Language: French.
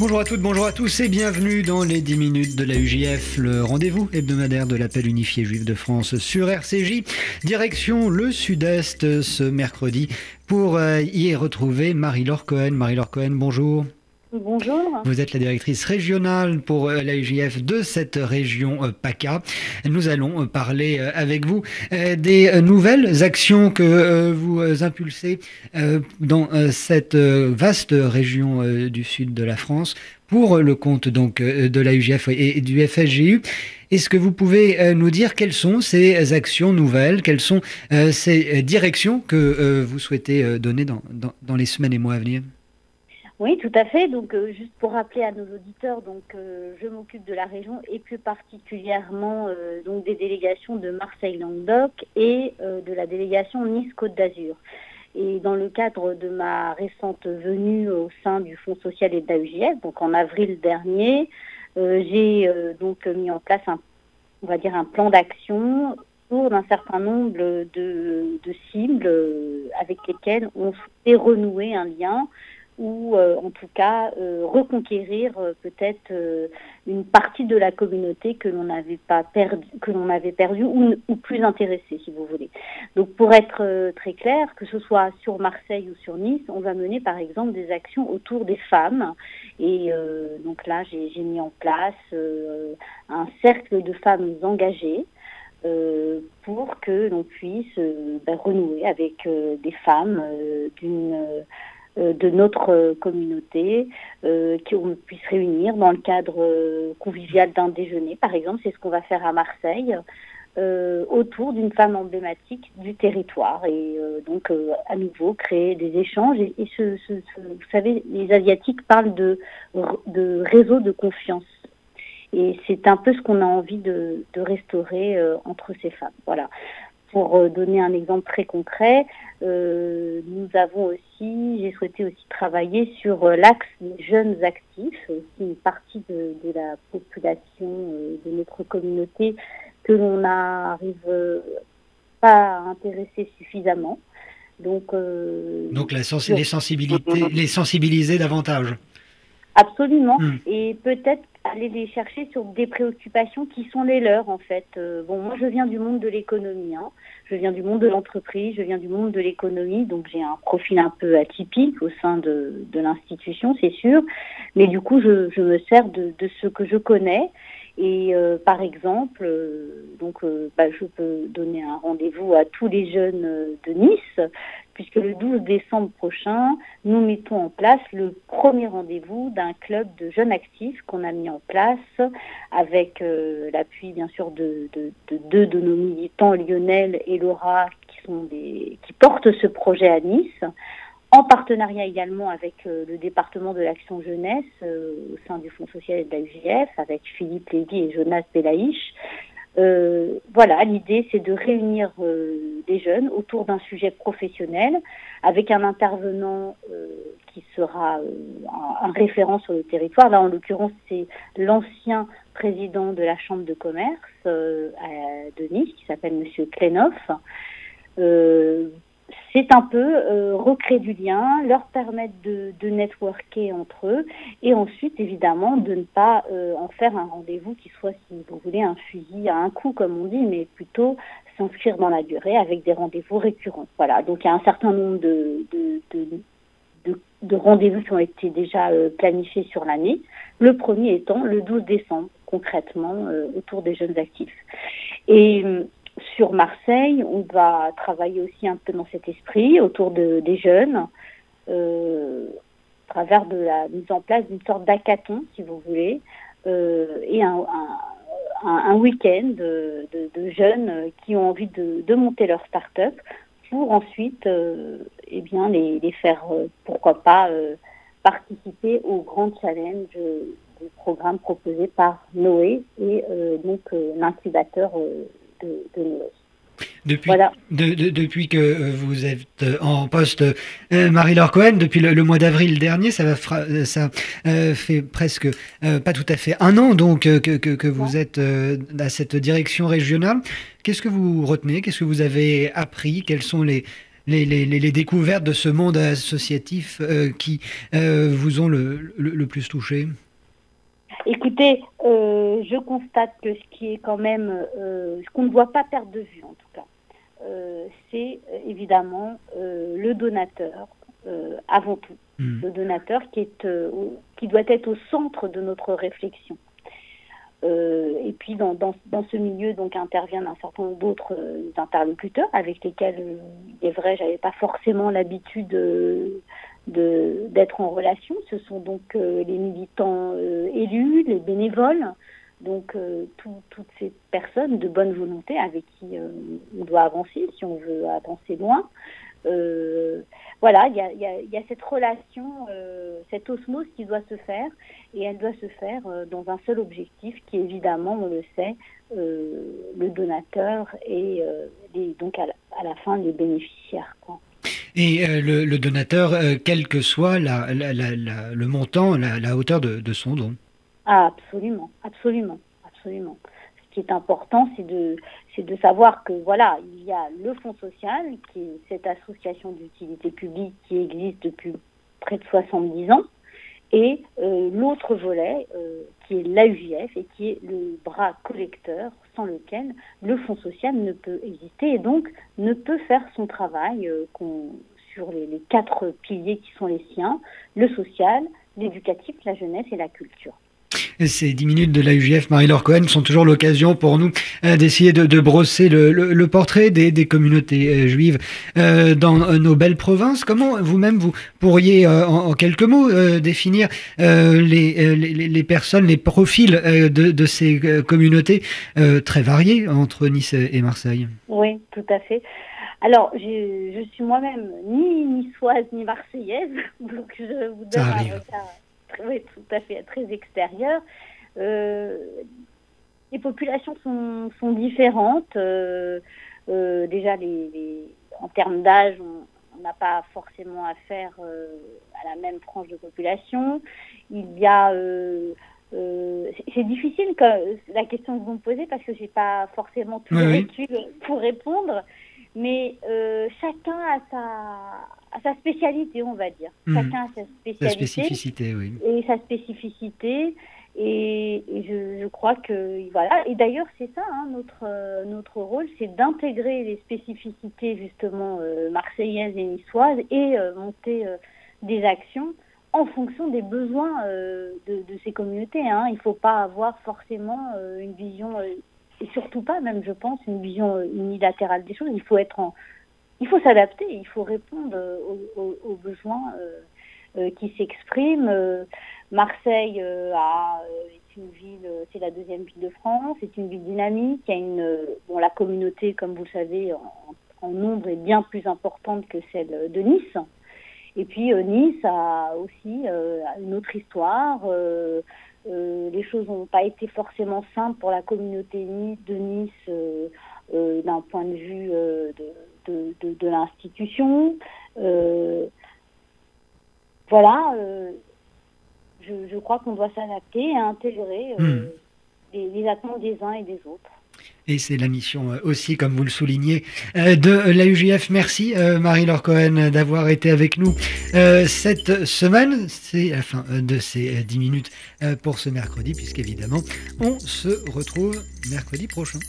Bonjour à toutes, bonjour à tous et bienvenue dans les 10 minutes de la UJF, le rendez-vous hebdomadaire de l'appel unifié juif de France sur RCJ. Direction le sud-est ce mercredi pour euh, y retrouver Marie-Laure Cohen. Marie-Laure Cohen, bonjour. Bonjour. Vous êtes la directrice régionale pour euh, la UJF de cette région euh, PACA. Nous allons parler avec vous des nouvelles actions que vous impulsez dans cette vaste région du sud de la France pour le compte donc de la UJF et du FSGU. Est-ce que vous pouvez nous dire quelles sont ces actions nouvelles, quelles sont ces directions que vous souhaitez donner dans les semaines et mois à venir? Oui, tout à fait. Donc, euh, juste pour rappeler à nos auditeurs, donc euh, je m'occupe de la région et plus particulièrement euh, donc des délégations de Marseille-Languedoc et de la délégation Nice-Côte d'Azur. Et dans le cadre de ma récente venue au sein du Fonds social et de l'AUJF, donc en avril dernier, j'ai donc mis en place un, on va dire un plan d'action pour un certain nombre de, de cibles avec lesquelles on fait renouer un lien ou euh, en tout cas euh, reconquérir euh, peut-être une partie de la communauté que l'on n'avait pas perdu, que l'on avait perdu ou, ou, plus intéressée, si vous voulez. Donc pour être très clair, que ce soit sur Marseille ou sur Nice, on va mener par exemple des actions autour des femmes. Et donc là, j'ai mis en place un cercle de femmes engagées. Euh, pour que l'on puisse euh, ben, renouer avec euh, des femmes d'une euh, de notre euh, communauté, euh, qu'on puisse réunir dans le cadre convivial d'un déjeuner, par exemple, c'est ce qu'on va faire à Marseille. autour d'une femme emblématique du territoire. Et donc à nouveau créer des échanges. Et, vous savez les asiatiques parlent de, de réseau de confiance. Et c'est un peu ce qu'on a envie de, de restaurer entre ces femmes. Voilà pour euh, donner un exemple très concret, euh, nous avons aussi, j'ai souhaité aussi travailler sur euh, l'axe des jeunes actifs, aussi une partie de, la population de notre communauté que l'on n'arrive pas à intéresser suffisamment. Donc, Donc la les, sensibilités, les sensibiliser davantage. Absolument. Hmm. Et peut-être aller les chercher sur des préoccupations qui sont les leurs en fait. Euh, bon, moi je viens du monde de l'économie, hein. je viens du monde de l'entreprise, je viens du monde de l'économie, donc j'ai un profil un peu atypique au sein de, de l'institution, c'est sûr, mais du coup je, je me sers de, de, ce que je connais et euh, par exemple, euh, donc bah, je peux donner un rendez-vous à tous les jeunes de Nice puisque le 12 décembre prochain, nous mettons en place le premier rendez-vous d'un club de jeunes actifs qu'on a mis en place avec euh, l'appui bien sûr de, deux de nos militants, Lionel et Laura, qui, portent ce projet à Nice en partenariat également avec euh, le département de l'action jeunesse euh, au sein du Fonds social et de la UGF, avec Philippe Lévy et Jonas Belaïch, euh, voilà, l'idée c'est de réunir euh, des jeunes autour d'un sujet professionnel avec un intervenant euh, qui sera un, référent sur le territoire. Là, en l'occurrence, c'est l'ancien président de la Chambre de commerce de Nice qui s'appelle Monsieur Klenoff c'est un peu euh, recréer du lien, leur permettre de, de, networker entre eux et ensuite évidemment de ne pas euh, en faire un rendez-vous qui soit, si vous voulez, un fusil à un coup comme on dit, mais plutôt s'inscrire dans la durée avec des rendez-vous récurrents. Voilà, donc il y a un certain nombre de, de, de rendez-vous qui ont été déjà euh, planifiés sur l'année. Le premier étant le 12 décembre, concrètement, autour des jeunes actifs. Sur Marseille, on va travailler aussi un peu dans cet esprit autour de, des jeunes, euh, à travers de la mise en place d'une sorte d'hackathon, si vous voulez, euh, et un, week-end de, jeunes qui ont envie de, monter leur start-up pour ensuite euh, eh bien, les, faire, pourquoi pas, participer au grand challenge du programme proposé par Noé et donc l'incubateur depuis, depuis que euh, vous êtes euh, en poste, euh, Marie-Laure Cohen, depuis le, mois d'avril dernier, ça, va ça fait presque pas tout à fait un an donc que, que, vous êtes à cette direction régionale. Qu'est-ce que vous retenez? Qu'est-ce que vous avez appris? Quelles sont les, les, les, découvertes de ce monde associatif qui vous ont le, le, plus touché? Écoutez, je constate que ce qui est quand même, ce qu'on ne voit pas perdre de vue en tout cas, c'est évidemment le donateur avant tout. Hmm. Le donateur qui, est, qui doit être au centre de notre réflexion. Euh, et puis dans, dans, dans, ce milieu donc interviennent un certain nombre d'autres euh, interlocuteurs avec lesquels euh, il est vrai j'avais pas forcément l'habitude de d'être en relation. Ce sont donc les militants élus, les bénévoles, donc toutes ces personnes de bonne volonté avec qui on doit avancer si on veut avancer loin. Euh, voilà, il y a, cette relation, euh, cette osmose qui doit se faire, et elle doit se faire euh, dans un seul objectif, qui évidemment, on le sait, le donateur et donc à la, fin les bénéficiaires. Et le, le, donateur, quel que soit la, la, le montant, la, hauteur de, de son don. Ah, absolument, absolument, absolument. Ce qui est important, c'est de, c'est de savoir que voilà, il y a le Fonds social, qui est cette association d'utilité publique qui existe depuis près de 70 ans, et euh, l'autre volet euh, qui est l'AUJF et qui est le bras collecteur sans lequel le Fonds social ne peut exister et donc ne peut faire son travail euh, sur les quatre piliers qui sont les siens, le social, l'éducatif, la jeunesse et la culture. Ces 10 minutes de l'AUGF, Marie-Laure Cohen, sont toujours l'occasion pour nous euh, d'essayer de, brosser le, portrait des, communautés euh, juives euh, dans nos belles provinces. Comment vous-même, vous pourriez, en, quelques mots, définir les, personnes, les profils de, ces communautés très variées entre Nice et Marseille? Oui, tout à fait. Alors, je, suis moi-même ni niçoise ni marseillaise, donc je vous donne un regard oui, tout à fait, très extérieur. Euh, les populations sont, sont différentes. Euh, euh, déjà, les, en termes d'âge, on n'a pas forcément affaire à la même tranche de population. Il y a c'est difficile la question que vous me posez parce que j'ai pas forcément tout oui, pour répondre, mais chacun a sa à sa spécialité, on va dire. Hmm. Chacun a sa spécialité. Sa spécificité, oui. Et sa spécificité. Et, je, crois que voilà. Et d'ailleurs, c'est ça hein, notre euh, notre rôle, c'est d'intégrer les spécificités justement euh, marseillaises et niçoises et euh, monter des actions en fonction des besoins de, de, ces communautés. Hein. Il ne faut pas avoir forcément une vision et surtout pas, même je pense, une vision unilatérale des choses. Il faut être en il faut s'adapter, il faut répondre euh, aux, besoins euh, euh, qui s'expriment. Marseille est une ville, c'est la deuxième ville de France, c'est une ville dynamique. Il y a une, bon, la communauté, comme vous le savez, en, nombre est bien plus importante que celle de Nice. Et puis Nice a aussi une autre histoire. les choses n'ont pas été forcément simples pour la communauté de Nice d'un point de vue de, de, l'institution. Euh, voilà, euh, je, crois qu'on doit s'adapter et intégrer euh, hmm. les, attentes des uns et des autres. Et c'est la mission aussi, comme vous le soulignez, de l'AUGF. Merci Marie-Laure Cohen d'avoir été avec nous cette semaine. C'est la fin de ces 10 minutes pour ce mercredi, puisqu'évidemment, on se retrouve mercredi prochain.